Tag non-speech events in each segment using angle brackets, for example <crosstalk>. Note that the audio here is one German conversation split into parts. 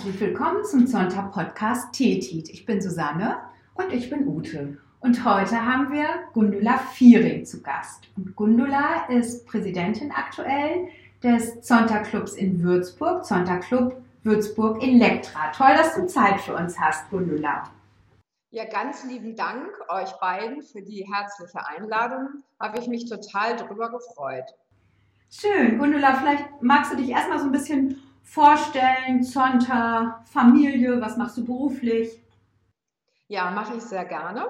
Herzlich willkommen zum Sonntag-Podcast Tetit. Ich bin Susanne und ich bin Ute. Und heute haben wir Gundula Viering zu Gast. Und Gundula ist Präsidentin aktuell des Zonta-Clubs in Würzburg, Zonta-Club Würzburg Elektra. Toll, dass du Zeit für uns hast, Gundula. Ja, ganz lieben Dank euch beiden für die herzliche Einladung. Habe ich mich total drüber gefreut. Schön. Gundula, vielleicht magst du dich erstmal so ein bisschen vorstellen, Zonta, Familie, was machst du beruflich? Ja, mache ich sehr gerne.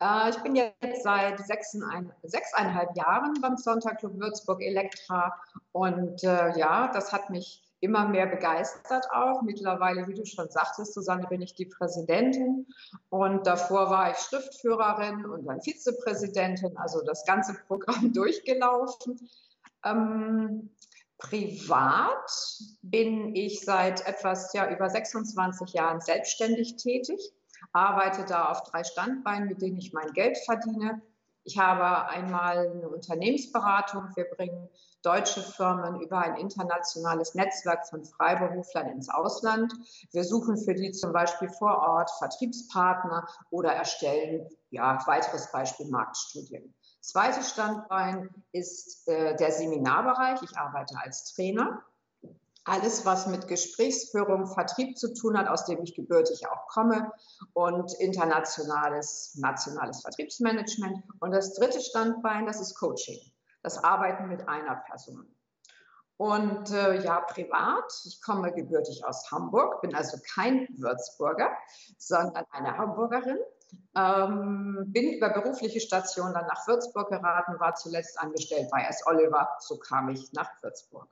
Äh, ich bin jetzt seit sechseinhalb Jahren beim Sonntagclub Würzburg Elektra und äh, ja, das hat mich immer mehr begeistert auch. Mittlerweile, wie du schon sagtest, Susanne, bin ich die Präsidentin und davor war ich Schriftführerin und dann Vizepräsidentin, also das ganze Programm <laughs> durchgelaufen. Ähm, privat bin ich seit etwas ja über 26 Jahren selbstständig tätig, arbeite da auf drei Standbeinen, mit denen ich mein Geld verdiene. Ich habe einmal eine Unternehmensberatung. Wir bringen deutsche Firmen über ein internationales Netzwerk von Freiberuflern ins Ausland. Wir suchen für die zum Beispiel vor Ort Vertriebspartner oder erstellen, ja, weiteres Beispiel Marktstudien. Zweites Standbein ist äh, der Seminarbereich. Ich arbeite als Trainer. Alles, was mit Gesprächsführung, Vertrieb zu tun hat, aus dem ich gebürtig auch komme, und internationales, nationales Vertriebsmanagement. Und das dritte Standbein, das ist Coaching, das Arbeiten mit einer Person. Und äh, ja, privat, ich komme gebürtig aus Hamburg, bin also kein Würzburger, sondern eine Hamburgerin ähm, bin über berufliche Stationen dann nach Würzburg geraten, war zuletzt angestellt bei S. Oliver, so kam ich nach Würzburg.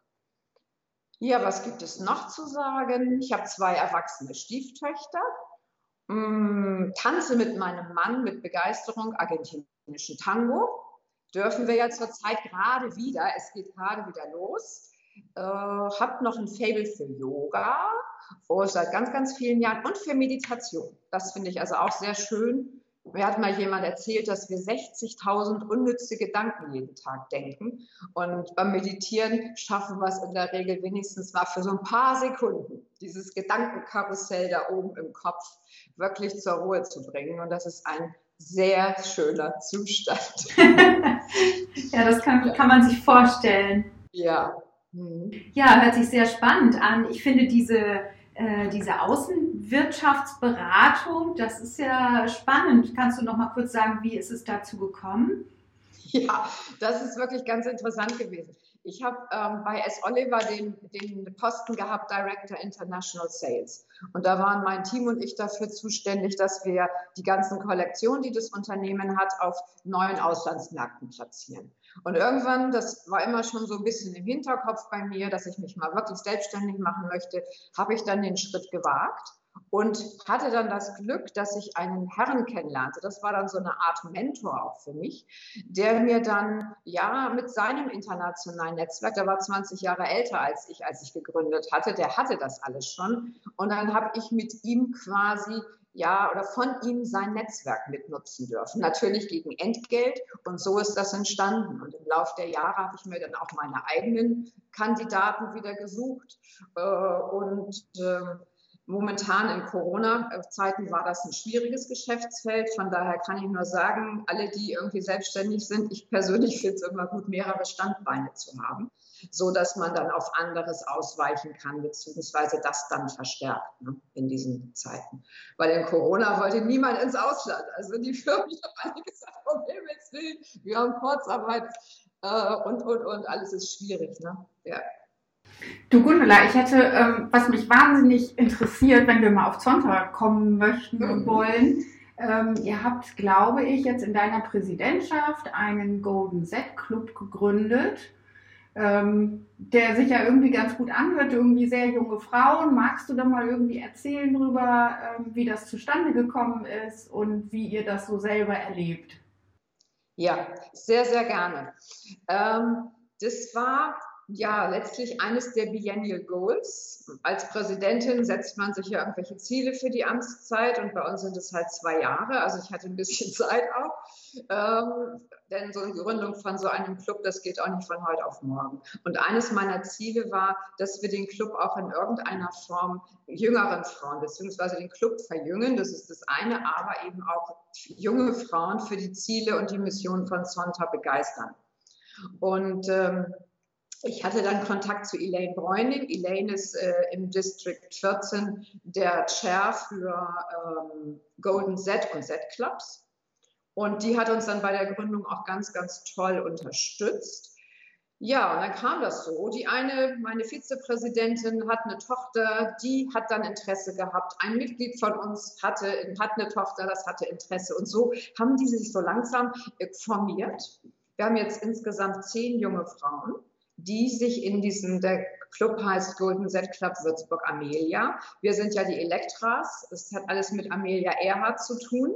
Ja, was gibt es noch zu sagen? Ich habe zwei erwachsene Stieftöchter, ähm, tanze mit meinem Mann mit Begeisterung argentinischen Tango. Dürfen wir ja zurzeit gerade wieder, es geht gerade wieder los. Äh, habe noch ein Fable für Yoga, oh, seit ganz, ganz vielen Jahren und für Meditation. Das finde ich also auch sehr schön. Mir hat mal jemand erzählt, dass wir 60.000 unnütze Gedanken jeden Tag denken. Und beim Meditieren schaffen wir es in der Regel wenigstens mal für so ein paar Sekunden, dieses Gedankenkarussell da oben im Kopf wirklich zur Ruhe zu bringen. Und das ist ein sehr schöner Zustand. <laughs> ja, das kann, kann man sich vorstellen. Ja. Mhm. Ja, hört sich sehr spannend an. Ich finde diese äh, diese Außenwirtschaftsberatung, das ist ja spannend. Kannst du noch mal kurz sagen, wie ist es dazu gekommen? Ja, das ist wirklich ganz interessant gewesen. Ich habe ähm, bei S. Oliver den, den Posten gehabt, Director International Sales. Und da waren mein Team und ich dafür zuständig, dass wir die ganzen Kollektionen, die das Unternehmen hat, auf neuen Auslandsmärkten platzieren. Und irgendwann, das war immer schon so ein bisschen im Hinterkopf bei mir, dass ich mich mal wirklich selbstständig machen möchte, habe ich dann den Schritt gewagt und hatte dann das Glück, dass ich einen Herrn kennenlernte. Das war dann so eine Art Mentor auch für mich, der mir dann ja mit seinem internationalen Netzwerk, der war 20 Jahre älter als ich, als ich gegründet hatte, der hatte das alles schon. Und dann habe ich mit ihm quasi ja, oder von ihm sein Netzwerk mitnutzen dürfen. Natürlich gegen Entgelt und so ist das entstanden. Und im Laufe der Jahre habe ich mir dann auch meine eigenen Kandidaten wieder gesucht. Äh, und ähm, momentan in Corona-Zeiten war das ein schwieriges Geschäftsfeld. Von daher kann ich nur sagen, alle, die irgendwie selbstständig sind, ich persönlich finde es immer gut, mehrere Standbeine zu haben so dass man dann auf anderes ausweichen kann, beziehungsweise das dann verstärkt ne, in diesen Zeiten. Weil in Corona wollte niemand ins Ausland. Also die Firmen haben alle gesagt, um wir haben Kurzarbeit äh, und, und, und, alles ist schwierig. Ne? Ja. Du Gundula, ich hätte, ähm, was mich wahnsinnig interessiert, wenn wir mal auf Sonntag kommen möchten und mhm. wollen, ähm, ihr habt, glaube ich, jetzt in deiner Präsidentschaft einen Golden Set Club gegründet ähm, der sich ja irgendwie ganz gut anhört, irgendwie sehr junge Frauen. Magst du da mal irgendwie erzählen drüber, ähm, wie das zustande gekommen ist und wie ihr das so selber erlebt? Ja, sehr, sehr gerne. Ähm, das war ja letztlich eines der Biennial Goals. Als Präsidentin setzt man sich ja irgendwelche Ziele für die Amtszeit und bei uns sind es halt zwei Jahre. Also ich hatte ein bisschen <laughs> Zeit auch. Ähm, denn so eine Gründung von so einem Club, das geht auch nicht von heute auf morgen. Und eines meiner Ziele war, dass wir den Club auch in irgendeiner Form jüngeren Frauen beziehungsweise den Club verjüngen. Das ist das eine, aber eben auch junge Frauen für die Ziele und die Mission von Zonta begeistern. Und ähm, ich hatte dann Kontakt zu Elaine Bräuning. Elaine ist äh, im District 14 der Chair für ähm, Golden Z und Z Clubs. Und die hat uns dann bei der Gründung auch ganz, ganz toll unterstützt. Ja, und dann kam das so. Die eine, meine Vizepräsidentin, hat eine Tochter, die hat dann Interesse gehabt. Ein Mitglied von uns hatte, hat eine Tochter, das hatte Interesse. Und so haben die sich so langsam formiert. Wir haben jetzt insgesamt zehn junge Frauen die sich in diesem, der Club heißt Golden Z Club Würzburg Amelia. Wir sind ja die Elektras. Es hat alles mit Amelia Earhart zu tun.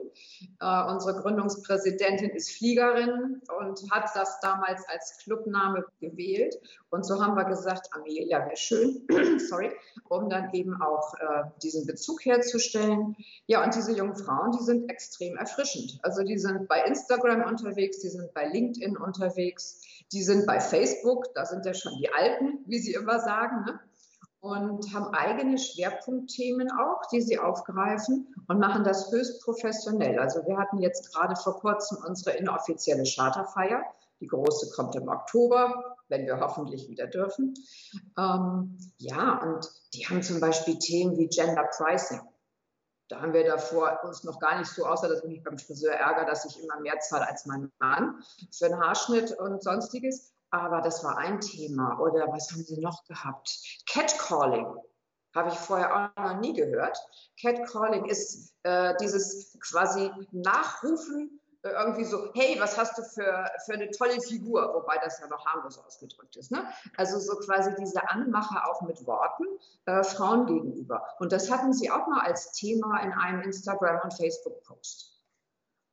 Äh, unsere Gründungspräsidentin ist Fliegerin und hat das damals als Clubname gewählt. Und so haben wir gesagt, Amelia wäre schön, <clears throat> sorry, um dann eben auch äh, diesen Bezug herzustellen. Ja, und diese jungen Frauen, die sind extrem erfrischend. Also die sind bei Instagram unterwegs, die sind bei LinkedIn unterwegs die sind bei Facebook, da sind ja schon die Alten, wie sie immer sagen, ne? und haben eigene Schwerpunktthemen auch, die sie aufgreifen und machen das höchst professionell. Also wir hatten jetzt gerade vor kurzem unsere inoffizielle Charterfeier. Die große kommt im Oktober, wenn wir hoffentlich wieder dürfen. Ähm, ja, und die haben zum Beispiel Themen wie Gender Pricing. Da haben wir davor uns noch gar nicht so, außer dass ich mich beim Friseur ärgere, dass ich immer mehr zahle als mein Mann für einen Haarschnitt und sonstiges. Aber das war ein Thema. Oder was haben Sie noch gehabt? Catcalling. Habe ich vorher auch noch nie gehört. Catcalling ist äh, dieses quasi Nachrufen irgendwie so, hey, was hast du für, für eine tolle Figur, wobei das ja noch harmlos ausgedrückt ist. Ne? Also so quasi diese Anmache auch mit Worten äh, Frauen gegenüber. Und das hatten sie auch mal als Thema in einem Instagram- und Facebook-Post.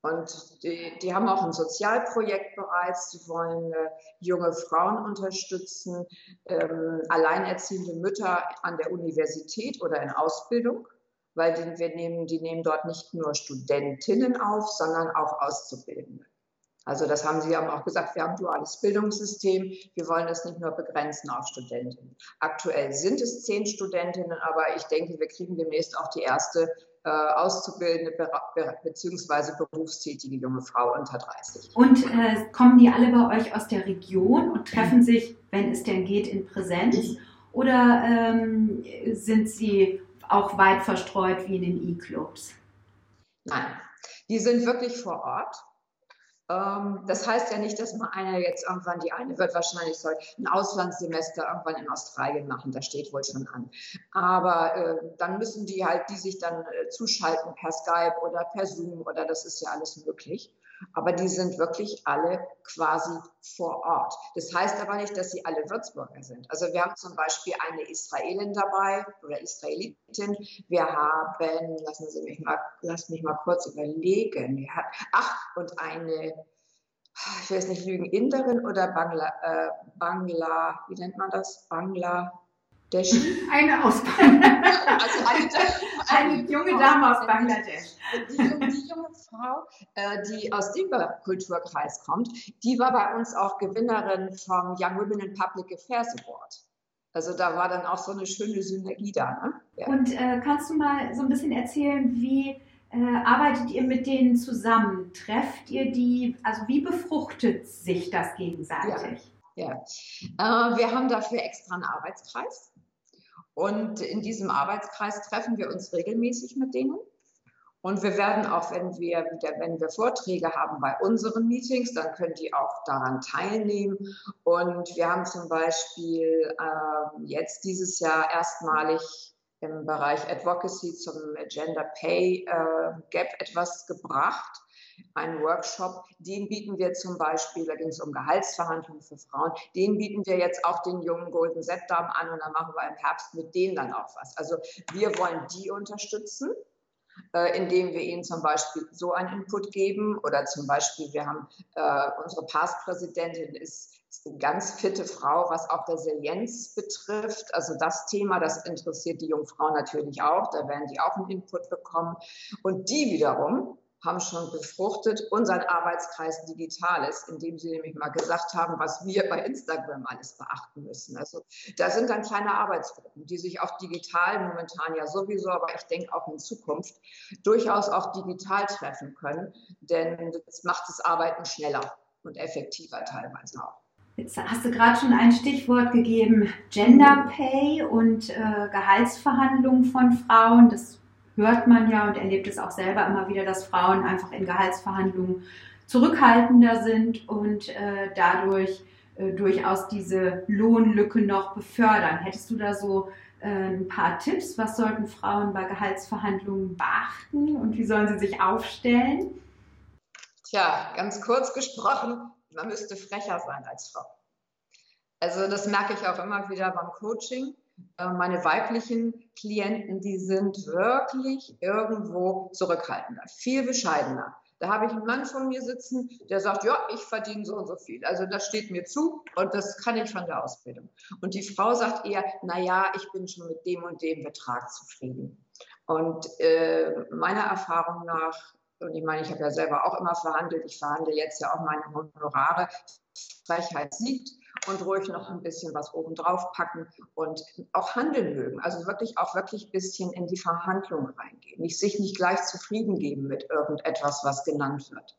Und die, die, haben auch ein Sozialprojekt bereits. Die wollen äh, junge Frauen unterstützen, ähm, alleinerziehende Mütter an der Universität oder in Ausbildung weil die, wir nehmen, die nehmen dort nicht nur Studentinnen auf, sondern auch Auszubildende. Also das haben Sie haben auch gesagt, wir haben ein duales Bildungssystem, wir wollen das nicht nur begrenzen auf Studentinnen. Aktuell sind es zehn Studentinnen, aber ich denke, wir kriegen demnächst auch die erste äh, auszubildende bzw. berufstätige junge Frau unter 30. Und äh, kommen die alle bei euch aus der Region und treffen sich, wenn es denn geht, in Präsenz? Oder ähm, sind sie auch weit verstreut wie in den E-Clubs? Nein, die sind wirklich vor Ort. Ähm, das heißt ja nicht, dass man einer jetzt irgendwann, die eine wird wahrscheinlich soll ein Auslandssemester irgendwann in Australien machen, das steht wohl schon an. Aber äh, dann müssen die halt, die sich dann äh, zuschalten per Skype oder per Zoom oder das ist ja alles möglich aber die sind wirklich alle quasi vor Ort. Das heißt aber nicht, dass sie alle Würzburger sind. Also wir haben zum Beispiel eine Israelin dabei oder Israelitin. Wir haben, lassen Sie mich mal, lassen mich mal kurz überlegen. Wir haben, ach, und eine, ich weiß nicht lügen, Inderin oder Bangla, äh, Bangla, wie nennt man das? Bangla, <laughs> eine aus Bangladesch. Also eine, <laughs> eine, junge Dame aus Bangladesch. Die, die junge Frau, äh, die aus dem Kulturkreis kommt, die war bei uns auch Gewinnerin vom Young Women in Public Affairs Award. Also da war dann auch so eine schöne Synergie da. Ne? Ja. Und äh, kannst du mal so ein bisschen erzählen, wie äh, arbeitet ihr mit denen zusammen? Trefft ihr die? Also wie befruchtet sich das gegenseitig? Ja, ja. Äh, wir haben dafür extra einen Arbeitskreis. Und in diesem Arbeitskreis treffen wir uns regelmäßig mit denen. Und wir werden auch, wenn wir wieder, wenn wir Vorträge haben bei unseren Meetings, dann können die auch daran teilnehmen. Und wir haben zum Beispiel äh, jetzt dieses Jahr erstmalig im Bereich Advocacy zum Gender Pay äh, Gap etwas gebracht einen Workshop, den bieten wir zum Beispiel, da ging es um Gehaltsverhandlungen für Frauen, den bieten wir jetzt auch den jungen Golden Set-Damen an und dann machen wir im Herbst mit denen dann auch was. Also wir wollen die unterstützen, äh, indem wir ihnen zum Beispiel so einen Input geben oder zum Beispiel wir haben, äh, unsere Past-Präsidentin ist ganz fitte Frau, was auch Resilienz betrifft. Also das Thema, das interessiert die jungen Frauen natürlich auch. Da werden die auch einen Input bekommen. Und die wiederum haben schon befruchtet unseren Arbeitskreis Digitales, indem sie nämlich mal gesagt haben, was wir bei Instagram alles beachten müssen. Also da sind dann kleine Arbeitsgruppen, die sich auch digital momentan ja sowieso, aber ich denke auch in Zukunft durchaus auch digital treffen können, denn das macht das Arbeiten schneller und effektiver teilweise auch. Jetzt hast du gerade schon ein Stichwort gegeben, Gender Pay und äh, Gehaltsverhandlungen von Frauen. Das hört man ja und erlebt es auch selber immer wieder, dass Frauen einfach in Gehaltsverhandlungen zurückhaltender sind und äh, dadurch äh, durchaus diese Lohnlücke noch befördern. Hättest du da so äh, ein paar Tipps? Was sollten Frauen bei Gehaltsverhandlungen beachten und wie sollen sie sich aufstellen? Tja, ganz kurz gesprochen, man müsste frecher sein als Frau. Also das merke ich auch immer wieder beim Coaching meine weiblichen Klienten, die sind wirklich irgendwo zurückhaltender, viel bescheidener. Da habe ich einen Mann von mir sitzen, der sagt, ja, ich verdiene so und so viel. Also das steht mir zu und das kann ich von der Ausbildung. Und die Frau sagt eher, na ja, ich bin schon mit dem und dem Betrag zufrieden. Und äh, meiner Erfahrung nach, und ich meine, ich habe ja selber auch immer verhandelt, ich verhandle jetzt ja auch meine Honorare, Frechheit siegt und ruhig noch ein bisschen was obendrauf packen und auch handeln mögen. Also wirklich auch wirklich ein bisschen in die Verhandlung reingehen. Nicht sich nicht gleich zufrieden geben mit irgendetwas, was genannt wird.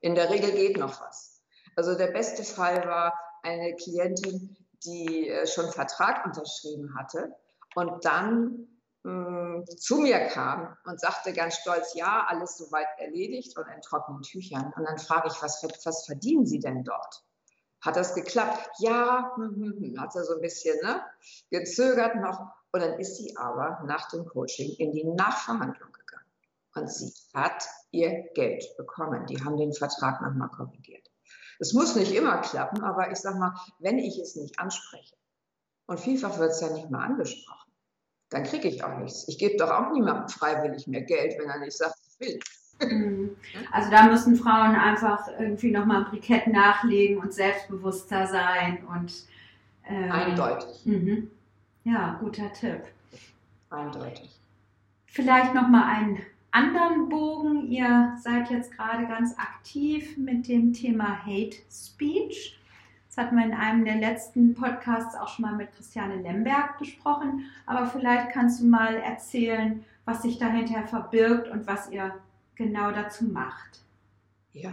In der Regel geht noch was. Also der beste Fall war eine Klientin, die äh, schon Vertrag unterschrieben hatte und dann mh, hm, zu mir kam und sagte ganz stolz, ja, alles soweit erledigt und in trockenen Tüchern. Und dann frage ich, was, was verdienen Sie denn dort? Hat das geklappt? Ja, hm, hm, hm, hat sie so ein bisschen ne, gezögert noch. Und dann ist sie aber nach dem Coaching in die Nachverhandlung gegangen. Und sie hat ihr Geld bekommen. Die haben den Vertrag nochmal korrigiert. Es muss nicht immer klappen, aber ich sage mal, wenn ich es nicht anspreche, und vielfach wird es ja nicht mal angesprochen, dann kriege ich auch nichts. Ich gebe doch auch niemandem freiwillig mehr Geld, wenn er nicht sagt, ich will. Mhm. Also da müssen Frauen einfach irgendwie nochmal ein Brikett nachlegen und selbstbewusster sein und ähm, eindeutig. Mhm. Ja, guter Tipp. Eindeutig. Vielleicht nochmal einen anderen Bogen. Ihr seid jetzt gerade ganz aktiv mit dem Thema Hate Speech. Das hatten wir in einem der letzten Podcasts auch schon mal mit Christiane Lemberg besprochen. Aber vielleicht kannst du mal erzählen, was sich dahinter verbirgt und was ihr genau dazu macht. Ja.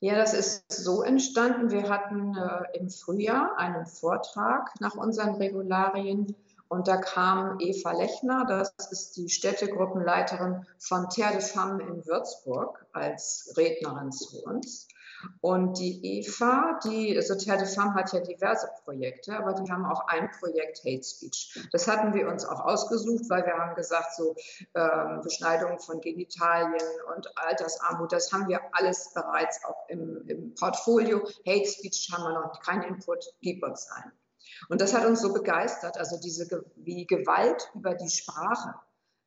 Ja, das ist so entstanden. Wir hatten äh, im Frühjahr einen Vortrag nach unseren Regularien und da kam Eva Lechner, das ist die Städtegruppenleiterin von Terre de Femme in Würzburg, als Rednerin zu uns. Und die EFA, die Sozial de Femme hat ja diverse Projekte, aber die haben auch ein Projekt Hate Speech. Das hatten wir uns auch ausgesucht, weil wir haben gesagt, so ähm, Beschneidung von Genitalien und Altersarmut, das haben wir alles bereits auch im, im Portfolio. Hate Speech haben wir noch keinen Input, gib uns ein. Und das hat uns so begeistert, also diese, wie Gewalt über die Sprache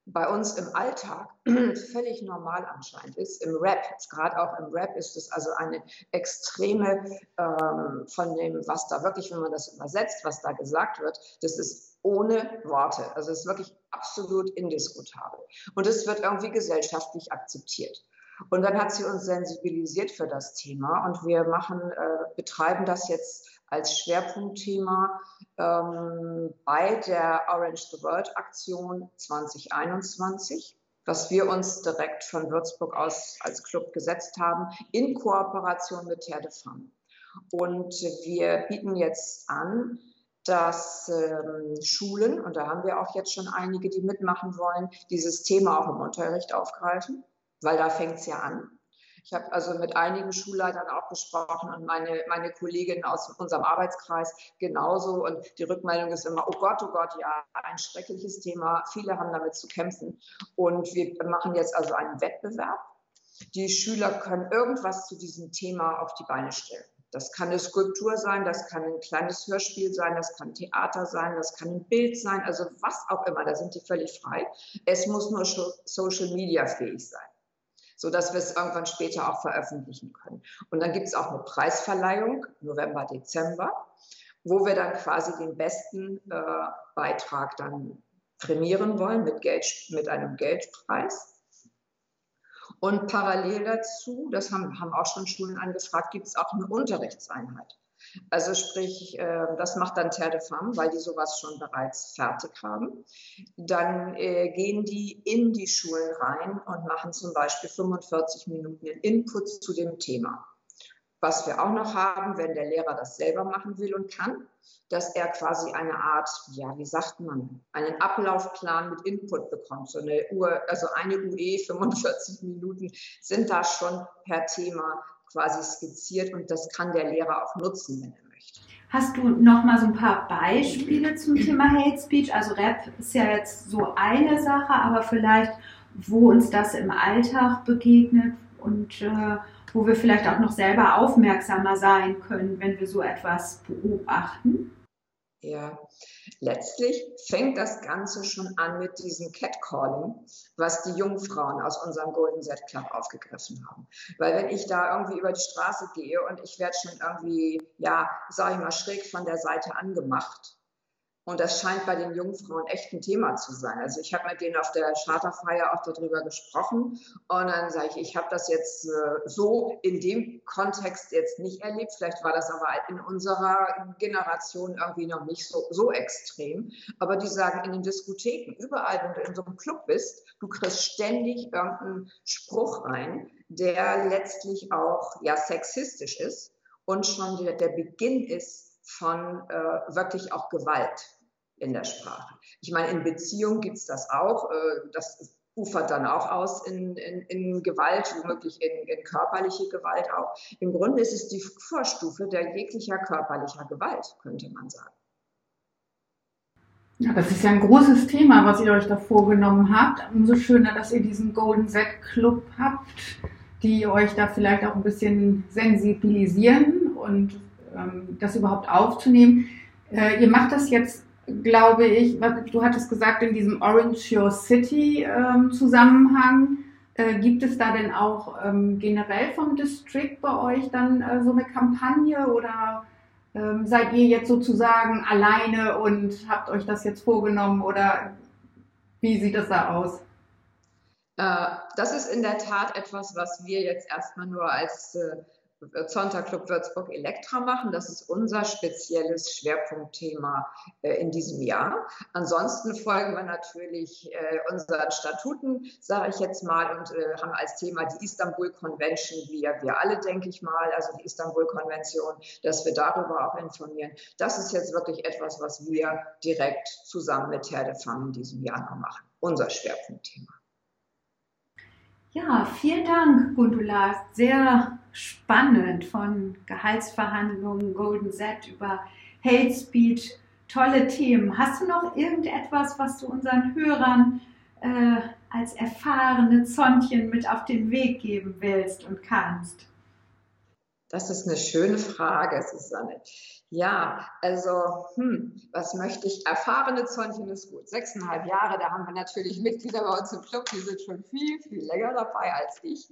bei uns im Alltag <clears throat> völlig normal anscheinend ist. Im Rap, gerade auch im Rap ist es also eine extreme ähm, von dem, was da wirklich, wenn man das übersetzt, was da gesagt wird, das ist ohne Worte. Also es ist wirklich absolut indiskutabel. Und es wird irgendwie gesellschaftlich akzeptiert. Und dann hat sie uns sensibilisiert für das Thema und wir machen, äh, betreiben das jetzt als Schwerpunktthema ähm, bei der Orange the World Aktion 2021, was wir uns direkt von Würzburg aus als Club gesetzt haben, in Kooperation mit Terre de Femme. Und wir bieten jetzt an, dass ähm, Schulen, und da haben wir auch jetzt schon einige, die mitmachen wollen, dieses Thema auch im Unterricht aufgreifen, weil da fängt es ja an. Ich habe also mit einigen Schulleitern auch gesprochen und meine, meine Kolleginnen aus unserem Arbeitskreis genauso. Und die Rückmeldung ist immer, oh Gott, oh Gott, ja, ein schreckliches Thema. Viele haben damit zu kämpfen. Und wir machen jetzt also einen Wettbewerb. Die Schüler können irgendwas zu diesem Thema auf die Beine stellen. Das kann eine Skulptur sein, das kann ein kleines Hörspiel sein, das kann Theater sein, das kann ein Bild sein, also was auch immer, da sind die völlig frei. Es muss nur Social Media fähig sein. Sodass wir es irgendwann später auch veröffentlichen können. Und dann gibt es auch eine Preisverleihung, November, Dezember, wo wir dann quasi den besten äh, Beitrag dann prämieren wollen mit, Geld, mit einem Geldpreis. Und parallel dazu, das haben, haben auch schon Schulen angefragt, gibt es auch eine Unterrichtseinheit. Also sprich, äh, das macht dann Terre de Femme, weil die sowas schon bereits fertig haben. Dann äh, gehen die in die Schulen rein und machen zum Beispiel 45 Minuten Input zu dem Thema. Was wir auch noch haben, wenn der Lehrer das selber machen will und kann, dass er quasi eine Art, ja, wie sagt man, einen Ablaufplan mit Input bekommt. So eine Uhr, also eine UE, 45 Minuten sind da schon per Thema quasi skizziert und das kann der Lehrer auch nutzen, wenn er möchte. Hast du noch mal so ein paar Beispiele zum Thema Hate Speech? Also Rap ist ja jetzt so eine Sache, aber vielleicht, wo uns das im Alltag begegnet und äh, wo wir vielleicht auch noch selber aufmerksamer sein können, wenn wir so etwas beobachten? Ja, letztlich fängt das Ganze schon an mit diesem Catcalling, was die Jungfrauen aus unserem Golden Set Club aufgegriffen haben. Weil wenn ich da irgendwie über die Straße gehe und ich werde schon irgendwie, ja, sag ich mal, schräg von der Seite angemacht, und das scheint bei den Jungfrauen echt ein Thema zu sein. Also ich habe mit denen auf der Charterfeier auch darüber gesprochen und dann sage ich, ich habe das jetzt äh, so in dem Kontext jetzt nicht erlebt. Vielleicht war das aber in unserer Generation irgendwie noch nicht so, so extrem. Aber die sagen, in den Diskotheken, überall, wenn du in so einem Club bist, du kriegst ständig irgendeinen Spruch rein, der letztlich auch ja sexistisch ist und schon der, der Beginn ist von äh, wirklich auch Gewalt in der Sprache. Ich meine, in Beziehung gibt es das auch. Äh, das ufert dann auch aus in, in, in Gewalt, womöglich in, in körperliche Gewalt auch. Im Grunde ist es die Vorstufe der jeglicher körperlicher Gewalt, könnte man sagen. Ja, das ist ja ein großes Thema, was ihr euch da vorgenommen habt. Umso schöner, dass ihr diesen Golden Set Club habt, die euch da vielleicht auch ein bisschen sensibilisieren und ähm, das überhaupt aufzunehmen. Äh, ihr macht das jetzt glaube ich, du hattest gesagt, in diesem Orange Your City ähm, Zusammenhang, äh, gibt es da denn auch ähm, generell vom District bei euch dann äh, so eine Kampagne oder ähm, seid ihr jetzt sozusagen alleine und habt euch das jetzt vorgenommen oder wie sieht das da aus? Äh, das ist in der Tat etwas, was wir jetzt erstmal nur als Sonntag Club Würzburg Elektra machen. Das ist unser spezielles Schwerpunktthema äh, in diesem Jahr. Ansonsten folgen wir natürlich äh, unseren Statuten, sage ich jetzt mal, und äh, haben als Thema die Istanbul Convention, wie wir alle, denke ich mal, also die Istanbul Konvention, dass wir darüber auch informieren. Das ist jetzt wirklich etwas, was wir direkt zusammen mit Herr de Femme in diesem Jahr noch machen. Unser Schwerpunktthema. Ja, vielen Dank, Gundula. Sehr spannend von Gehaltsverhandlungen, Golden Set über Hate Speech. Tolle Themen. Hast du noch irgendetwas, was du unseren Hörern äh, als erfahrene Zontchen mit auf den Weg geben willst und kannst? Das ist eine schöne Frage, Susanne. Ja, also, hm, was möchte ich? Erfahrene Zäunchen ist gut. Sechseinhalb Jahre, da haben wir natürlich Mitglieder bei uns im Club, die sind schon viel, viel länger dabei als ich.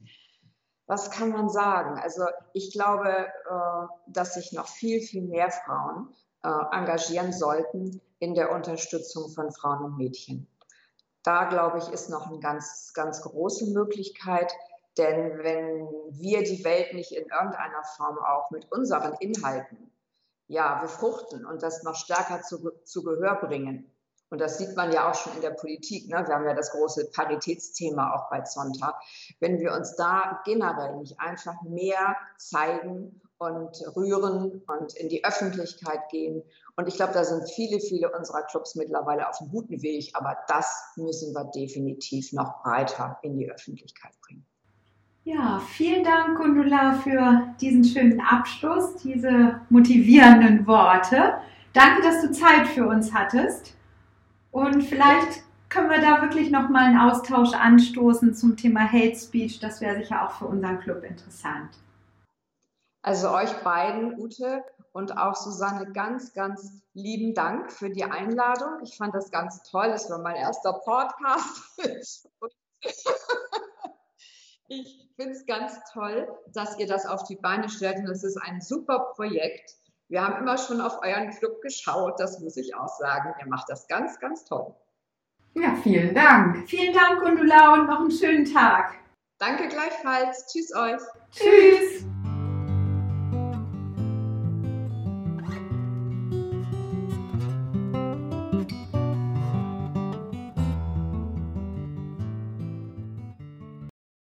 Was kann man sagen? Also, ich glaube, äh, dass sich noch viel, viel mehr Frauen äh, engagieren sollten in der Unterstützung von Frauen und Mädchen. Da, glaube ich, ist noch eine ganz, ganz große Möglichkeit. Denn wenn wir die Welt nicht in irgendeiner Form auch mit unseren Inhalten ja, befruchten und das noch stärker zu, zu Gehör bringen. Und das sieht man ja auch schon in der Politik. Ne? Wir haben ja das große Paritätsthema auch bei Zonta. Wenn wir uns da generell nicht einfach mehr zeigen und rühren und in die Öffentlichkeit gehen. Und ich glaube, da sind viele, viele unserer Clubs mittlerweile auf einem guten Weg. Aber das müssen wir definitiv noch breiter in die Öffentlichkeit bringen. Ja, vielen Dank, Gundula, für diesen schönen Abschluss, diese motivierenden Worte. Danke, dass du Zeit für uns hattest. Und vielleicht können wir da wirklich nochmal einen Austausch anstoßen zum Thema Hate Speech. Das wäre sicher auch für unseren Club interessant. Also euch beiden, Ute und auch Susanne, ganz, ganz lieben Dank für die Einladung. Ich fand das ganz toll. Es war mein erster Podcast. Ich finde es ganz toll, dass ihr das auf die Beine stellt und es ist ein super Projekt. Wir haben immer schon auf euren Club geschaut, das muss ich auch sagen. Ihr macht das ganz, ganz toll. Ja, vielen Dank. Vielen Dank, Gundula, und noch einen schönen Tag. Danke gleichfalls. Tschüss euch. Tschüss.